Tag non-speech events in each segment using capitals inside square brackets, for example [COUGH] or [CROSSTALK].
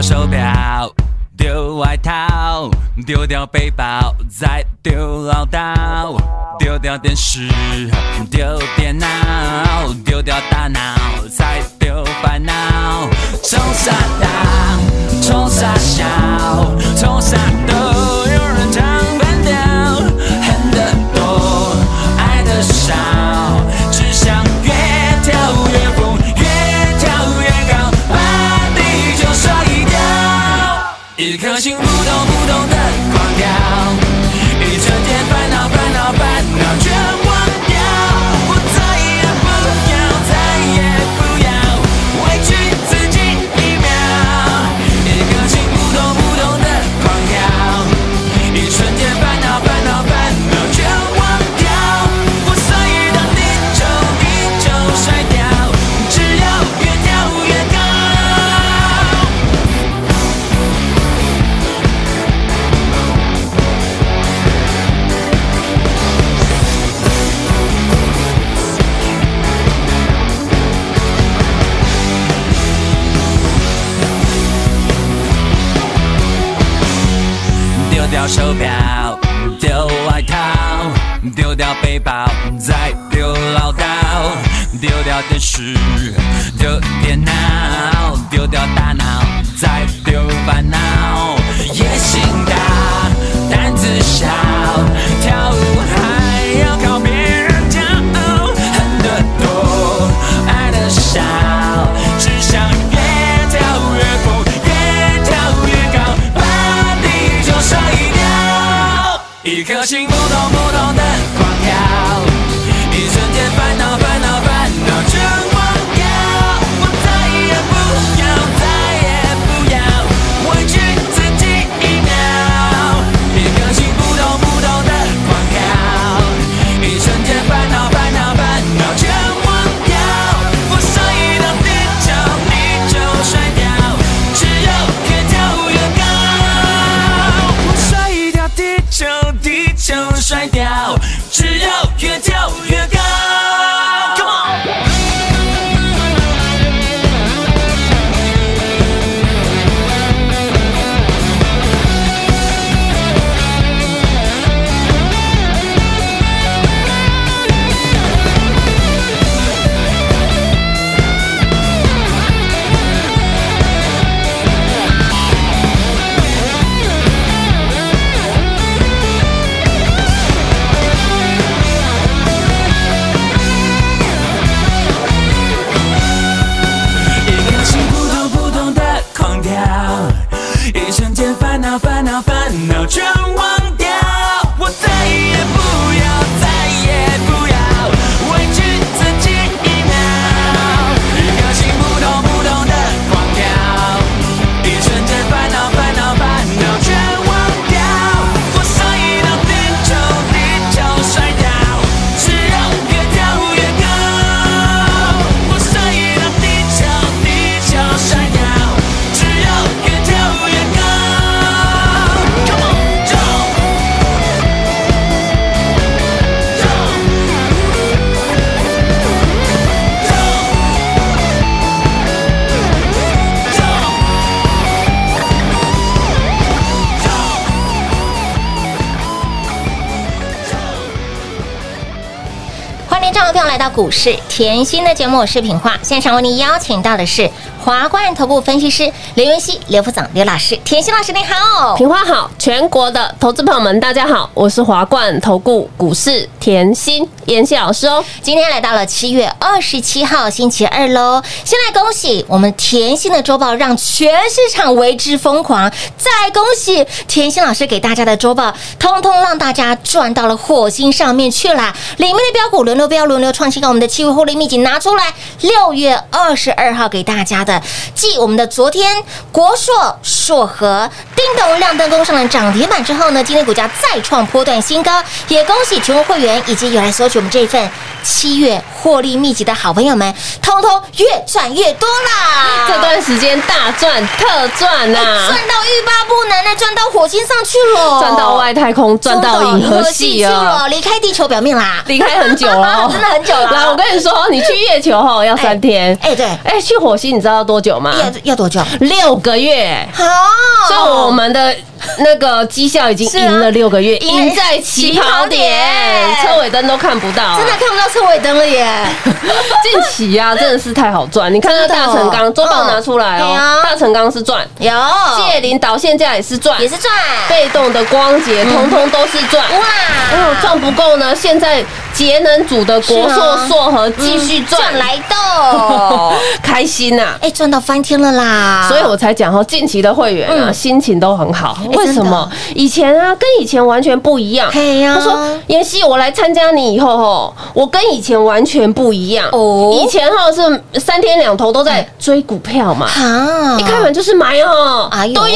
掉手表，丢外套，丢掉背包，再丢唠叨，丢掉电视，丢电脑，丢掉大脑，再丢烦恼。冲啥大，手表，丢外套，丢掉背包，再丢唠叨，丢掉电视，丢电脑，丢掉大脑，再丢烦恼。野心欢迎听众朋友来到股市甜心的节目，我是品化。现场为您邀请到的是华冠头部分析师刘云熙、刘副总、刘老师。甜心老师你好，品花好，全国的投资朋友们，大家好，我是华冠投顾股市甜心妍希老师哦。今天来到了七月二十七号星期二喽，先来恭喜我们甜心的周报让全市场为之疯狂，再恭喜甜心老师给大家的周报，通通让大家赚到了火星上面去啦！里面的标股轮流标，轮流创新高，我们的七位获利秘籍拿出来，六月二十二号给大家的，继我们的昨天国硕、硕和叮咚亮灯工上了涨停板之后呢，今天股价再创波段新高，也恭喜全国会员以及有来索取我们这一份七月获利密集的好朋友们，通通越赚越多啦！这段时间大赚特赚呐、赚到欲罢不能那，赚到火星上去了，赚到外太空，赚到银河系去啊！了，离开地球表面啦。离开很久了哦，[LAUGHS] 真的很久了来，我跟你说，你去月球后要三天，哎，对，哎，去火星你知道要多久吗？要要多久？六个月。好，所以我们的那个绩效已经赢了六个月，赢在起跑点车尾灯都看不到啊，真的看不到车尾灯了耶！[LAUGHS] 近期啊，真的是太好赚。你看那大成钢周报拿出来哦大成钢是赚，有，谢林导线价也是赚，也是赚，被动的光捷通通都是赚。哇哦，赚不够呢，现在节能组的国是硕啊硕和继续赚赚，来的，[LAUGHS] 开心呐！哎，赚到翻天了啦！所以我才讲哦，近期的会员啊，嗯心情都很好。为什么？以前啊，跟以前完全不一样。他说：“妍希，我来参加你以后吼，我跟以前完全不一样。哦。以前哈是三天两头都在追股票嘛，啊一开盘就是买哦，哎呦。哎。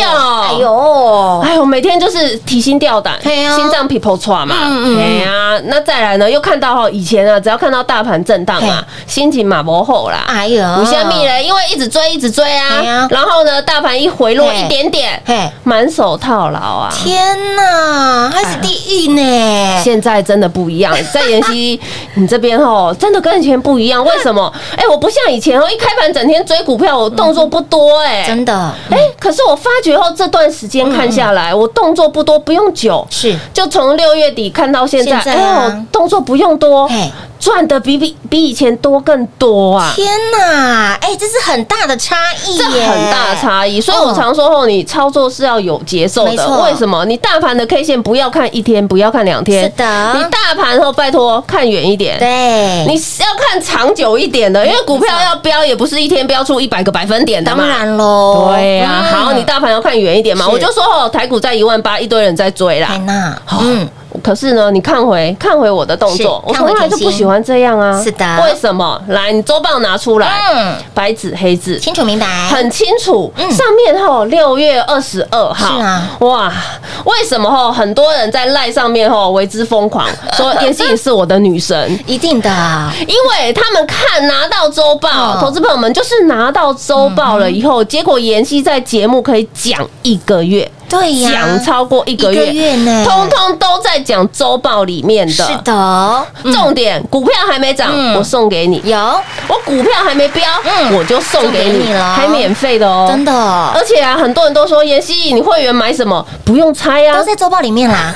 呦，哎呦，每天就是提心吊胆，心脏 people 喘嘛，嗯嗯哎呀，那再来呢，又看到哈，以前啊，只要看到大盘震荡嘛，心情嘛不好啦，哎呦，五虾米嘞，因为一直追一直追啊。啊，然后呢，大盘一回落一点点，嘿，满手套牢啊。天哪，还是地狱呢！现在真的不一样，[LAUGHS] 在妍希你这边哦，真的跟以前不一样。为什么？[LAUGHS] 哎，我不像以前哦，一开盘整天追股票，我动作不多哎。真的，哎，可是我发觉后这段时间看下来，我动作不多，不用久，是就从六月底看到现在，哎呦，动作不用多，赚的比比比以前多更多啊。天哪，哎，这是很大的差异这，很大的差异，所以我嗯常说哦，你操作是要有节奏的。为什么？你大盘的 K 线不要看一天，不要看两天，是的你大盘后拜托看远一点。对，你是要看长久一点的，因为股票要飙也不是一天飙出一百个百分点的嘛。当然喽，对呀、嗯好，你大盘要看远一点嘛。我就说哦，台股在一万八，一堆人在追啦嗯，可是呢，你看回看回我的动作，我从来就不喜欢这样啊。是的。为什么？来，你周报拿出来，嗯，白纸黑字，清楚明白，很清楚，嗯。上面吼六月二十二号，是啊，哇，为什么吼很多人在赖上面吼为之疯狂，[LAUGHS] 说妍希也是我的女神。一定的，因为他们看拿到周报，嗯投资朋友们就是拿到周报了以后，结果妍希在节目可以讲一个月，对呀，讲超过一个月，月呢，通通都在讲周报里面的。是的，嗯。重点，股票还没涨，嗯。我送给你；有。我股票还没飙，嗯。我就送给你，送给你了。还免费的哦，真的。而且啊，很多人都说妍希，你会员买什么？不用猜呀都，在周报里面啦，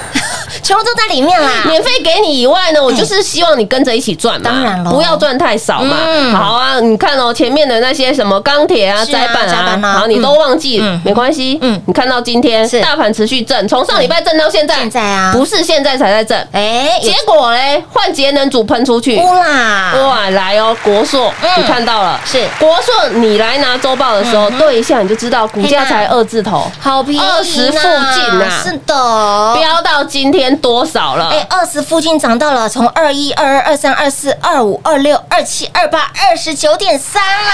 全部都在里面啦，免费给你以外呢，我就是希望你跟着一起赚嘛，当然了不要赚太少嘛。嗯。好啊，你看哦，前面的那些什么钢铁啊、是啊窄板啊好，你都忘记嗯，没关系。嗯。嗯，你看到今天是。大盘持续震，从上礼拜震到现在，现在啊。不是现在才在震，哎，结果嘞，换节能组喷出去。乌啦，哇，来哦，国硕，嗯。你看到了，是。国硕，你来拿周报的时候对一下，你就知道股价才二字头，好便宜呢，20附近啊。是的，飙到今天多少了？哎，二十附近涨到了，从二一、二二、二三、二四、二五、二六、二七、二八、二十九点三啦！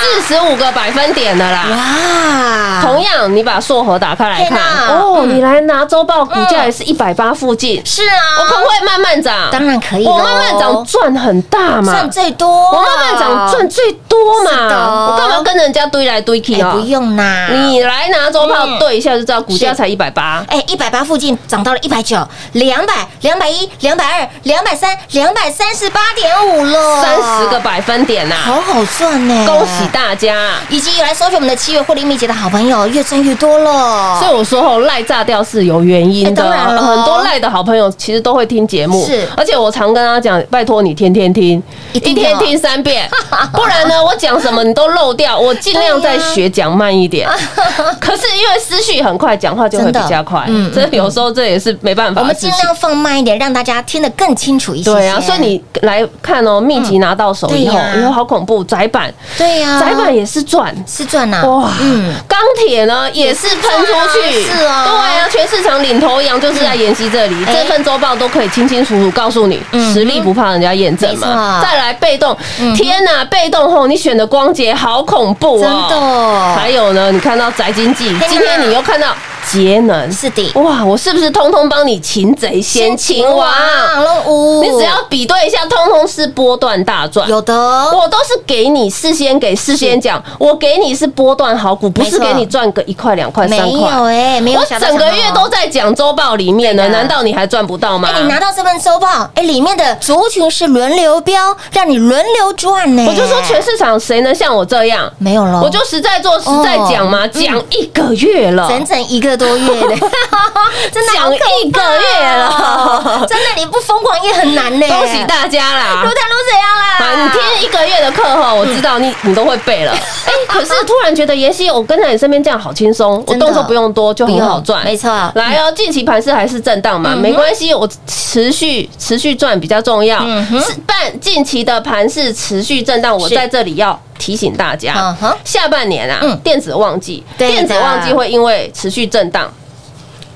四十五个百分点的啦。哇，同样，你把硕和打开来看。哦，嗯你来拿周报，股价也是一百八附近，是啊，我可不可以慢慢涨？当然可以我慢慢涨赚很大嘛，赚最多，我慢慢涨赚最多是的。嘛，我干嘛跟人家堆来堆去啊？哎不用啦，你来拿周报嗯对一下就知道，股价才一百八。哎，一百八附近涨到了一百九、两百、两百一、两百二、两百三、两百三十八点五了，三十个百分点呐、好好赚呢！恭喜大家！以及有来收取我们的七月获利秘籍的好朋友，越赚越多了。所以我说后赖炸掉是有原因的，哎当然咯很多赖的好朋友其实都会听节目，是。而且我常跟他讲，拜托你天天听，一天听三遍，[LAUGHS] 不然呢，我讲什么你都漏掉，我尽量在学讲慢一点。[LAUGHS] [LAUGHS] 可是因为思绪很快，讲话就会比较快，嗯这有时候这也是没办法我们。尽量放慢一点，让大家听得更清楚一些。对啊，所以你来看哦，秘籍拿到手以后，对呀。哎呦，好恐怖！窄板，对呀，窄板也是赚。是赚呐，哇，嗯，钢铁呢也是喷出去，是啊对啊，全市场领头羊就是在妍希这里，哎这份周报都可以清清楚楚告诉你，嗯实力不怕人家验证嘛。再来被动嗯，天哪，被动后你选的光洁好恐怖真哦，的。还有呢，你看到宅经济，今天你又看到节能，是的，哇，我是不是通通帮你擒贼先擒王？你只要比对一下，通通是波段大赚。有的，我都是给你事先给事先讲，我给你是波段好股，不是给你赚个一块两块三没有块。哎，没有我小到整个月都在讲周报里面呢，难道你还赚不到吗？哎，你拿到这份周报，哎，里面的族群是轮流标，让你轮流赚呢。我就说全市场谁能像我这样？没有了，我就实在做实在讲嘛，哦讲一个月了，整整一个多月的，[LAUGHS] 真的讲一个月了，[LAUGHS] 真的你不疯狂也很难呢。恭喜大家啦卢！台卢怎样啊，啦？你听一个月的课后，我知道你 [LAUGHS] 你都会背了。哎，可是突然觉得妍希，我跟在你身边这样好轻松，我动作不用多就很好赚，没错来哦，近期盘势还是震荡嘛，没关系，我持续持续赚比较重要。是半近期的盘势持续震荡，我在这里要提醒大家下半年啊嗯，电子旺季，电子旺季会因为持续震荡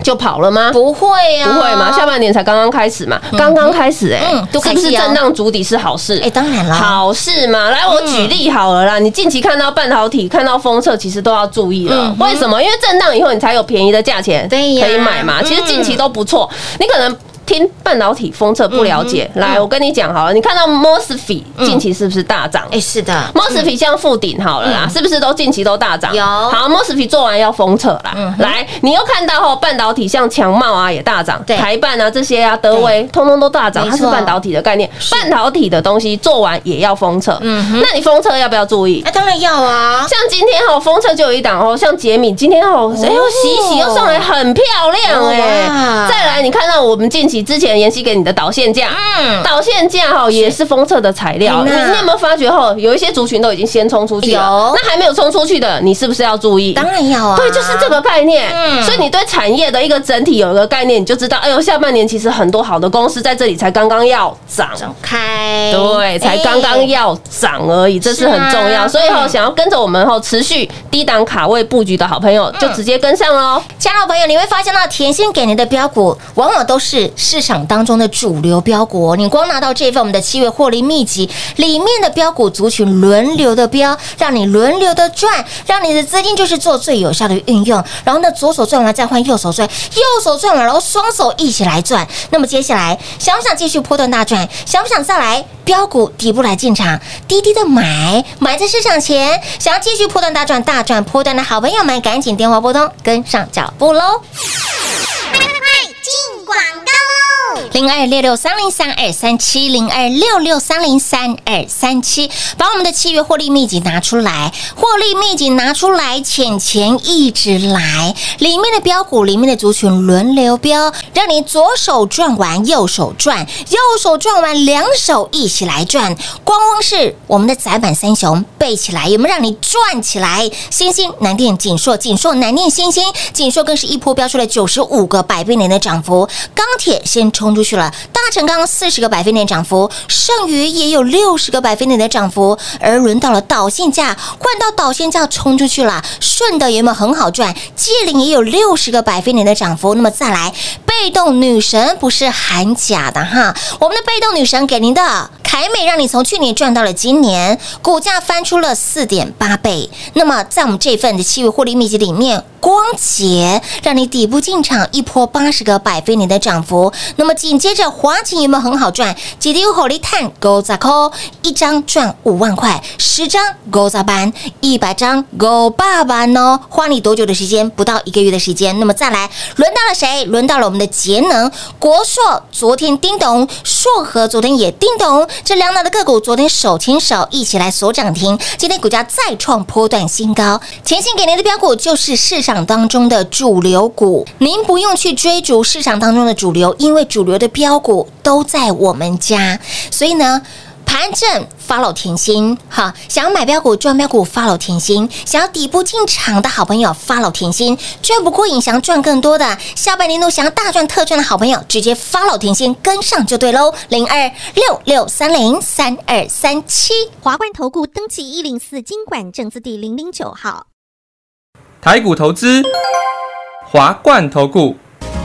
就跑了吗？不会啊，不会嘛，下半年才刚刚开始嘛，刚刚开始哎是不是震荡筑底是好事？哎，当然了，好事嘛，来我举例好了啦。你近期看到半导体、看到封测，其实都要注意了嗯。为什么？因为震荡以后你才有便宜的价钱可以买嘛。嗯其实近期都不错，你可能。听半导体封测不了解，嗯来，我跟你讲好了，你看到 MOSFET 近期是不是大涨？哎，是的，MOSFET 像附顶好了啦，嗯。是不是都近期都大涨？有。好，MOSFET 做完要封测啦。嗯。来，你又看到后半导体像强茂啊也大涨，对。台半啊这些啊德威通通都大涨，它是半导体的概念。半导体的东西做完也要封测，嗯哼。那你封测要不要注意？哎，当然要啊，像今天哦，封测就有一档哦，像杰米今天哦，哎呦洗一洗又上来很漂亮哦哎。哇。再来，你看到我们近期之前妍希给你的导线架，嗯导线架哈也是封测的材料。你有没有发觉哈，有一些族群都已经先冲出去了有，那还没有冲出去的，你是不是要注意？当然要啊，对，就是这个概念。嗯所以你对产业的一个整体有一个概念，你就知道，哎呦，下半年其实很多好的公司在这里才刚刚要涨。展开，对，才刚刚哎要涨而已，这是很重要。所以哈，嗯想要跟着我们后持续低档卡位布局的好朋友，就直接跟上喽。亲爱的朋友，你会发现到甜心给您的标股，往往都是市场当中的主流标股。你光拿到这份我们的七月获利秘籍里面的标股族群轮流的标，让你轮流的赚，让你的资金就是做最有效的运用。然后呢，左手赚完再换右手赚，右手赚完然后双手一起来赚。那么接下来想不想继续波段大赚？想不想再来标股底部来进场，低低的买，买在市场前？想要继续破断大赚、大赚破断的好朋友们，赶紧电话拨通，跟上脚步喽！零二六六三零三二三七零二六六三零三二三七，把我们的七月获利秘籍拿出来，获利秘籍拿出来，钱钱一直来，里面的标股，里面的族群轮流标，让你左手赚完，右手赚，右手赚完，两手一起来赚。光光是我们的窄板三雄背起来，有没有让你赚起来？星星、南电、锦硕、锦硕、南电、星星、锦硕更是一波飙出了九十五个百倍点的涨幅，钢铁先冲出去了，大成钢四十个百分点涨幅，剩余也有六十个百分点的涨幅，而轮到了导线价，换到导线价冲出去了，顺的有没有很好赚？借领也有六十个百分点的涨幅，那么再来被动女神不是喊假的哈，我们的被动女神给您的凯美，让你从去年赚到了今年，股价翻出了四点八倍。那么在我们这份的七月获利秘籍里面，光捷让你底部进场一波八十个百分点的涨幅。那么紧接着华勤有没有很好赚？几滴火力探勾砸扣，一张赚五万块，十张勾砸班，一百张勾八万哦。花你多久的时间？不到一个月的时间。那么再来，轮到了谁？轮到了我们的节能国硕，昨天叮咚，硕和昨天也叮咚，这两档的个股昨天手牵手一起来锁涨停，今天股价再创波段新高。前线给您的标股就是市场当中的主流股，您不用去追逐市场当中的主流，因为主流的标股都在我们家，所以呢。盘正 follow 甜心，好，想要买标股赚标股 follow 甜心，想要底部进场的好朋友 follow 甜心，赚不过瘾想要赚更多的，下半年度想要大赚特赚的好朋友，直接 follow 甜心跟上就对喽，零二六六三零三二三七。华冠投顾登记一零四经管证字第零零九号。台股投资，华冠投顾。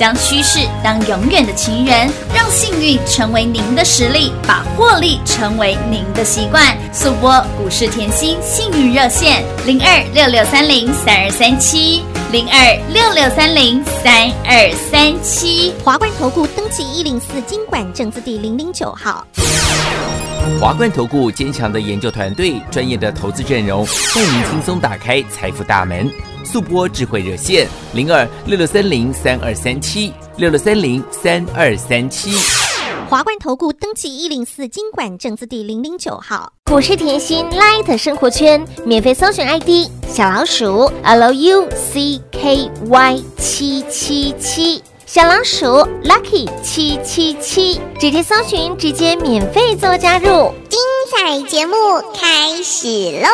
将趋势当永远的情人，让幸运成为您的实力，把获利成为您的习惯。速播股市甜心幸运热线零二六六三零三二三七零二六六三零三二三七。华冠投顾登记一零四经管证字第零零九号。华冠投顾坚强的研究团队，专业的投资阵容，带您轻松打开财富大门。速播智慧热线零二六六三零三二三七六六三零三二三七。华冠投顾登记一零四经管证字第零零九号。股市甜心 Light 生活圈免费搜寻 ID 小老鼠 Lucky 七七七，小老鼠 Lucky 七七七，直接搜寻，直接免费做加入。精彩节目开始喽！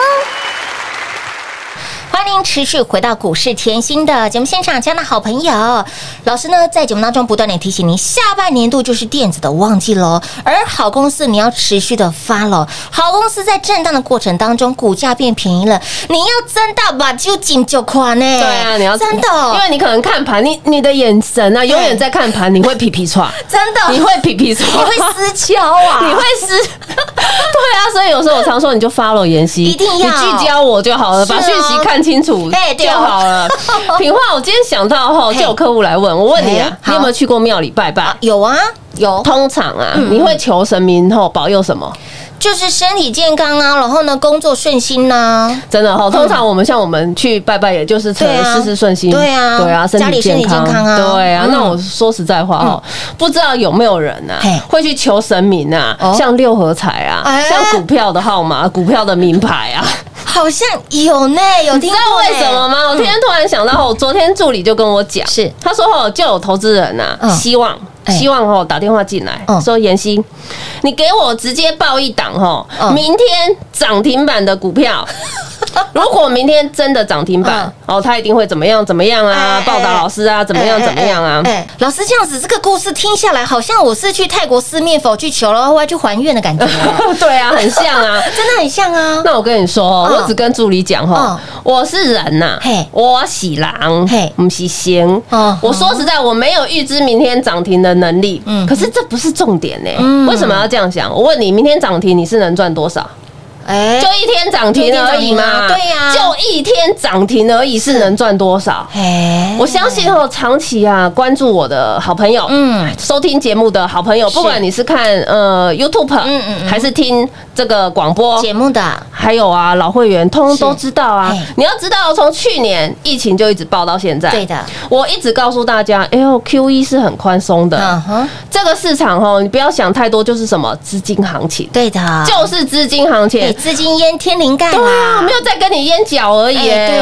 欢迎持续回到股市甜心的节目现场，亲爱的好朋友，老师呢在节目当中不断的提醒您，下半年度就是电子的旺季喽，而好公司你要持续的 follow，好公司在震荡的过程当中，股价变便宜了，你要真的把就紧就宽呢？对啊，你要真的，因为你可能看盘，你你的眼神啊，永远在看盘，你会皮皮喘，真的。你会皮皮喘，你会撕敲啊，[LAUGHS] 你会撕，[LAUGHS] 对啊，所以有时候我常说，你就 follow 妍希，一定要。聚焦我就好了，把讯息看清楚就好了。[LAUGHS] 品话，我今天想到后，就有客户来问我，问你啊你有没有去过庙里拜拜？有啊有，通常啊，嗯你会求神明后保佑什么？就是身体健康啊，然后呢工作顺心呐、真的哈，通常我们像我们去拜拜，也就是求对啊。事事顺心，对啊。对啊，身家里身体体健康，啊。对啊。嗯。那我说实在话哦，不知道有没有人啊嘿。会去求神明啊哦，像六合彩啊哎，像股票的号码、股票的名牌啊，好像有呢，有你知道为什么吗？我今天突然想到，我昨天助理就跟我讲，是。他说哦，就有投资人呐嗯，希望。哎希望哦打电话进来嗯。说妍希，你给我直接报一档哦嗯，明天涨停板的股票，如果明天真的涨停板哦，他一定会怎么样怎么样啊？报答老师啊，怎么样怎么样啊老师这样子，这个故事听下来，好像我是去泰国四面佛去求了，后来去还愿的感觉，[LAUGHS] 对啊，很像啊。[LAUGHS] 真的很像啊。那我跟你说我只跟助理讲哈嗯，我是人呐嘿，我喜狼嘿，不是仙嗯。我说实在，我没有预知明天涨停的能力，嗯可是这不是重点呢嗯。为什么要这样想？我问你，明天涨停你是能赚多少？哎。就一天涨停而已嘛，对呀。就一天涨停而已，是能赚多少？哎我相信哦，长期啊关注我的好朋友，嗯。收听节目的好朋友，不管你是看呃 YouTube，嗯嗯嗯。还是听这个广播，节目的。还有啊，老会员通通都知道啊。你要知道，从去年疫情就一直报到现在，对的，我一直告诉大家，哎呦，Q E 是很宽松的。这个市场哦，你不要想太多，就是什么资金行情，对的，就是资金行情。给。资金淹天灵盖对啊，啦，没有在跟你淹脚而已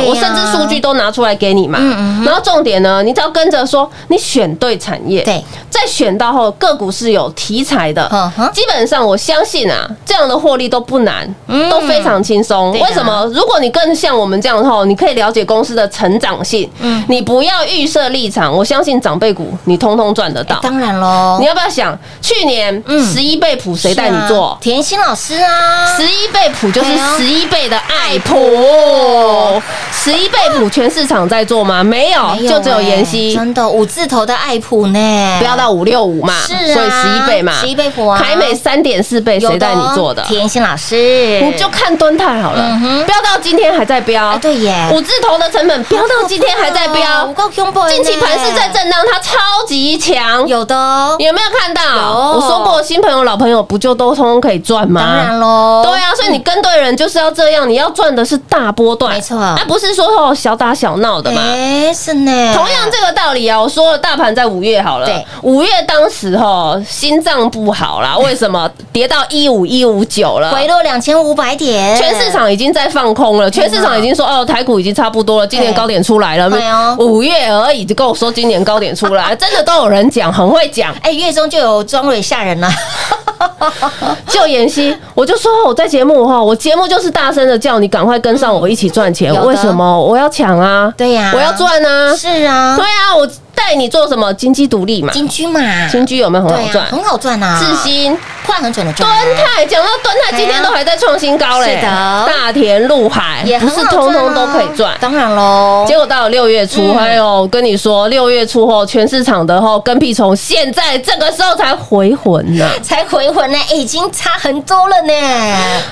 我甚至数据都拿出来给你嘛。嗯嗯然后重点呢，你只要跟着说，你选对产业，对，再选到后个股是有题材的。基本上我相信啊，这样的获利都不难，嗯。都非常轻松。为什么？如果你更像我们这样的话，你可以了解公司的成长性，嗯。你不要预设立场，我相信长辈股你通通赚得到。当然喽你，要不要想，去年嗯。十一倍普谁带你做？甜心老师啊，十一倍谱就是十一倍的爱谱谱，十一倍普全市场在做吗？没有，没就只有哎妍希，真的五字头的爱普呢，不要到五六五嘛，是啊所以十一倍嘛，十一倍普啊。凯美三点四倍，谁带你做的？甜心老师，你就看敦泰好了飙到今天还在飙。哎，对耶。五字头的成本飙到今天还在飙。不，够恐怖的呢，近期盘势在震荡，它超级强，有的哦，有没有看到？有。我说过，新朋友、老朋友不就都通通可以赚吗？当然喽，对啊，所以你跟对人就是要这样，你要赚的是大波段，没错。啊不是说哦小打小闹的嘛。哎，是呢，同样这个道理啊，我说了，大盘在五月好了，对，五月当时哈心脏不好啦，[LAUGHS] 为什么？跌到一五一五九了？回落两千五百点，全市场已经在放空了，全市场已经说哦，台股已经差不多了，今年高点出来了对哦，五月而已就跟我说今年高点出来，[LAUGHS] 真的都有人讲，很会讲。哎，月中就有庄蕊吓人了，[LAUGHS] 就妍希，我就说我在节目哈，我节目就是大声的叫你赶快跟上我一起赚钱。为什么？我要抢啊！对呀我要赚啊！是啊对，啊，我带你做什么？金鸡独立嘛。金居嘛，金居有没有很好赚啊？很好赚啊，智新、快很准的赚端泰，讲到端泰，今天都还在创新高嘞。是的大田、陆海也不是通通都可以赚。当然喽，结果到了六月初，嗯还有我跟你说，六月初后，全市场的后跟屁虫，现在这个时候才回魂呢。才回魂呢，已经差很多了呢。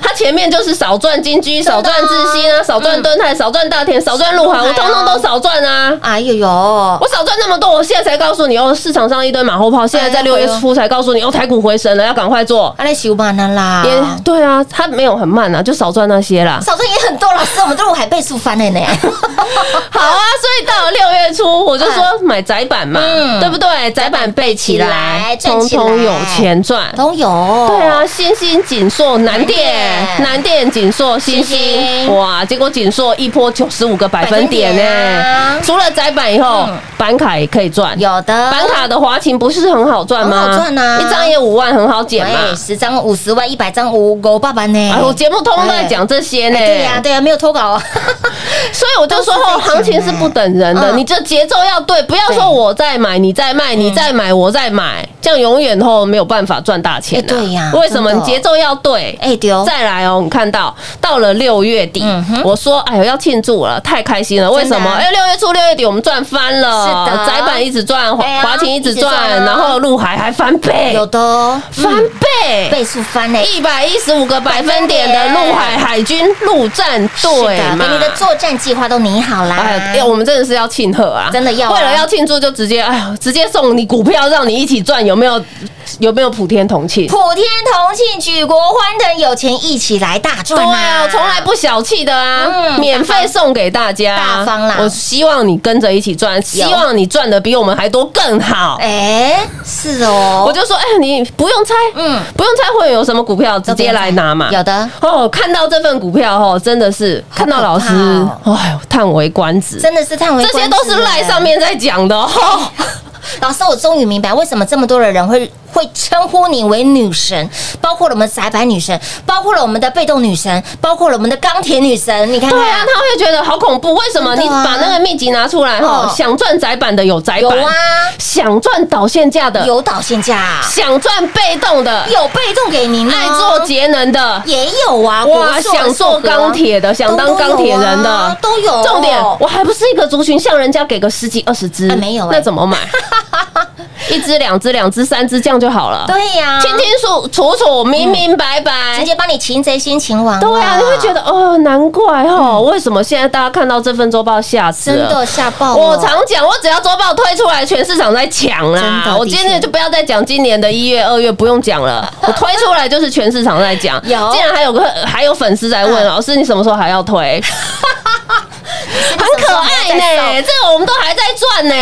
他前面就是少赚金居，少赚智新啊，少赚端泰，少赚大田，少赚陆海，我通通都少赚啊。哎呦呦，我少赚那么多，我现在才告诉你哦，市场上一堆马后炮，现在在六月初才告诉你哦，台股回升了，要赶快做。阿来修慢了啦，也对啊，它没有很慢啊，就少赚那些啦。少赚也很多，老师，我们都有海倍数翻了呢。[LAUGHS] 好啊，所以到了六月初，我就说买窄板嘛，嗯对不对？窄板背起来通通有钱赚。都有，对啊，新兴、锦硕、南电、南南电、锦硕、新新兴，哇！结果锦硕一波九十五个百分点呢啊。除了窄板以后嗯，板卡也可以赚。有的板卡的华勤不是很好赚吗？很好赚啊一张也五万，很好减嘛。哎，十张五十万，一百张五五爸爸呢。哎，我节目通通都在讲这些呢。哎对呀，对呀，没有脱稿啊。[LAUGHS] 所以我就说行情是不等人的，嗯你这节奏要对，不要说我在买，你在卖，你在买，我在买，这样永远都没有办法赚大钱啊。哎对呀为什么？你节奏要对。哎，丢，再来哦，你看到到了六月底嗯，我说哎呦要庆祝了，太开心了。为什么？真的啊哎，六月初六月底我们赚翻了，是的窄板一直赚，华华勤一直赚然后陆海还翻倍，有的哦翻嗯倍。倍数翻呢。一百一十五个百分点的陆海海军陆战队，你的作战计划都拟好啦。哎呀，我们真的是要庆贺啊！真的要啊为了要庆祝，就直接哎呦，直接送你股票，让你一起赚，有没有？有没有普天同庆？普天同庆，举国欢腾，有钱一起来大对赚啊，我从来不小气的啊，嗯免费送给大家，大方啦我希望你跟着一起赚，希望你赚的比我们还多更好。哎，是哦，我就说，哎，你不用猜，嗯嗯，不用猜会有什么股票，直接来拿嘛。有的，哦，看到这份股票哦，真的是看到老师，哎呦，叹为观止。真的是叹为这些都是赖上面在讲的哦。[LAUGHS] 老师，我终于明白为什么这么多的人会会称呼你为女神，包括了我们窄板女神，包括了我们的被动女神，包括了我们的钢铁女神。你看看，对啊，他会觉得好恐怖。为什么？你把那个秘籍拿出来哈哦，想赚窄板的有窄板，有啊，想赚导线价的，有导线价，想赚被动的，有被动给您哦，爱做节能的。也有啊，哇，国硕想做钢铁的，想当钢铁人的都有啊都有重点，我还不是一个族群，像人家给个十几二十只哎，没有哎那怎么买？[LAUGHS] [LAUGHS] 一只、两只、两只、三只，这样就好了。对呀，清清楚楚楚、明明白白，直接帮你擒贼先擒王了，对啊，你会觉得哦，难怪哦，为什么现在大家看到这份周报吓死了？真的吓爆。我常讲，我只要周报推出来，全市场在抢真啦。的我今天就不要再讲今年的一月、二月，不用讲了。[LAUGHS] 我推出来就是全市场在讲。有竟然还有个还有粉丝在问嗯老师，你什么时候还要推？[LAUGHS] 很可爱呢，这个我们都还在赚呢，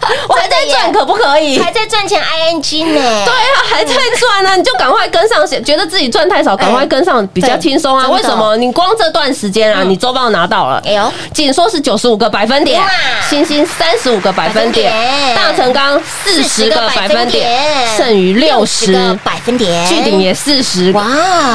[LAUGHS] 我还在赚，可不可以？还在赚钱 ing 呢，对啊，还在赚呢，你就赶快跟上，觉得自己赚太少，赶快跟上，比较轻松啊。为什么？你光这段时间啊，你周报拿到了，哎呦，锦说是九十五个百分点哇，星星三十五个百分点大成刚四十个百分点，剩余六个十，百分点，巨鼎也四十，哇，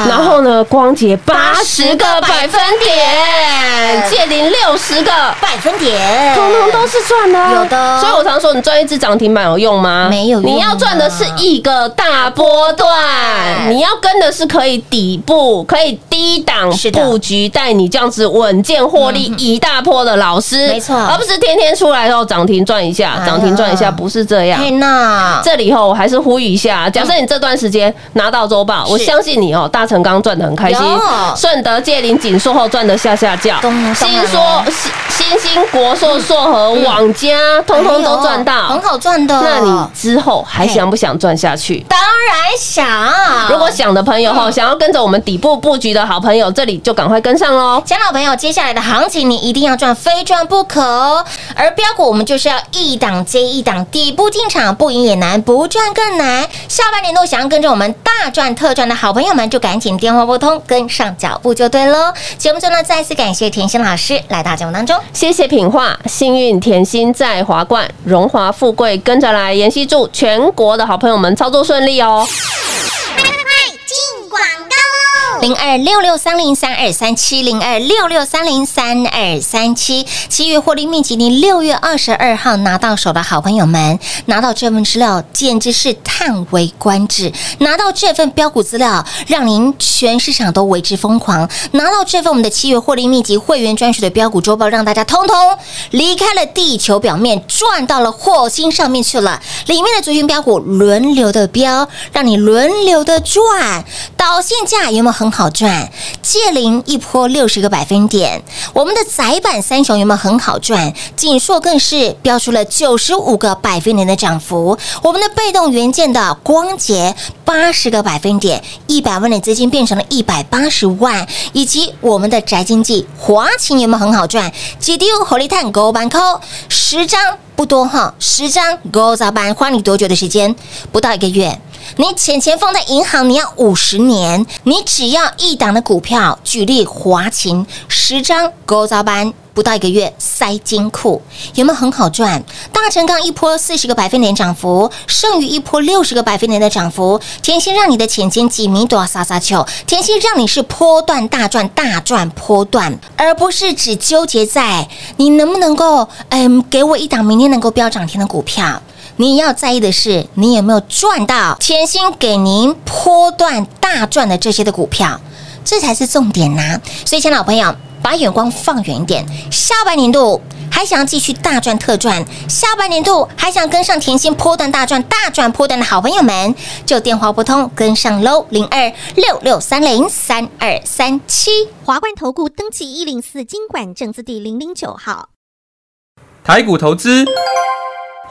然后呢，光捷八十个百分点，界林六十个。百分点，通通都是赚的啊、有的。所以我常说，你赚一只涨停板有用吗？没有用啊。你要赚的是一个大波段，你要跟的是可以底部、可以低档布局，带你这样子稳健获利一大波的老师，没错。而不是天天出来后涨停赚一下，啊。涨停赚一下，不是这样。嘿娜，这里后我还是呼吁一下，假设你这段时间拿到周报，我相信你哦，大成刚赚的很开心，顺德、借林、锦硕后赚的下下叫新说、新新兴、国硕、硕和、网家，通通都赚赚到，很好赚的。那你之后还想不想赚下去？当然想。如果想的朋友哈，想要跟着我们底部布局的好朋友，这里就赶快跟上喽。想老朋友，接下来的行情你一定要赚，非赚不可哦。而标股我们就是要一档接一档，底部进场，不赢也难，不赚更难。下半年度想要跟着我们大赚特赚的好朋友们，就赶紧电话拨通，跟上脚步就对喽。节目中呢，再次感谢甜心老师来到节目当中。谢谢品画，幸运甜心在华冠，荣华富贵跟着来。妍希祝全国的好朋友们操作顺利哦。进广告！零二六六三零三二三七零二六六三零三二三七，七月获利秘籍，您六月二十二号拿到手的好朋友们，拿到这份资料简直是叹为观止。拿到这份标股资料，让您全市场都为之疯狂。拿到这份我们的七月获利秘籍会员专属的标股周报，让大家通通离开了地球表面，转到了火星上面去了。里面的族群标股轮流的标，让你轮流的赚。导线价有没有很好赚？借零一波六十个百分点，我们的窄板三雄有没有很好赚？锦硕更是标出了九十五个百分点的涨幅，我们的被动元件的光洁八十个百分点，一百万的资金变成了一百八十万，以及我们的宅经济华勤有没有很好赚？几丢火力碳狗板扣十张不多哈，十张狗咋办？花你多久的时间？不到一个月。你钱钱放在银行，你要五十年，你只要一档的股票，举例华勤十张勾招班。不到一个月塞金库，有没有很好赚？大成钢一波四十个百分点涨幅，剩余一波六十个百分点的涨幅，甜心让你的钱钱几米多啊撒撒球，甜心让你是波段大赚大赚波段，而不是只纠结在你能不能够嗯给我一档明天能够飙涨停的股票。你要在意的是，你有没有赚到甜心给您波段大赚的这些的股票，这才是重点呐、所以，亲老朋友，把眼光放远一点，下半年度还想要继续大赚特赚，下半年度还想跟上甜心波段大赚大赚波段的好朋友们，就电话拨通跟上喽，零二六六三零三二三七。华冠投顾登记一零四经管证字第零零九号。台股投资，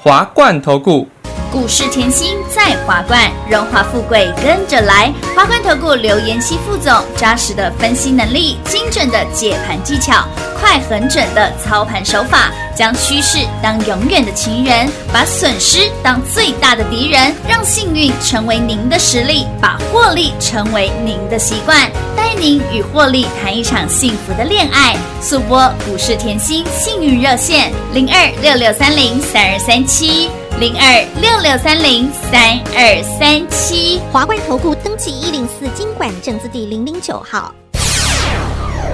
华冠投顾。股市甜心在华冠，荣华富贵跟着来。华冠投顾刘延熙副总，扎实的分析能力，精准的解盘技巧，快狠准的操盘手法，将趋势当永远的情人，把损失当最大的敌人，让幸运成为您的实力，把获利成为您的习惯，带您与获利谈一场幸福的恋爱。速播股市甜心幸运热线零二六六三零三二三七。零二六六三零三二三七。华冠投顾登记一零四经管证字第零零九号。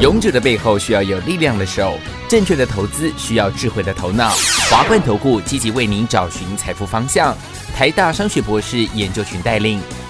勇者的背后需要有力量的手，正确的投资需要智慧的头脑。华冠投顾积极为您找寻财富方向，台大商学博士研究群带领，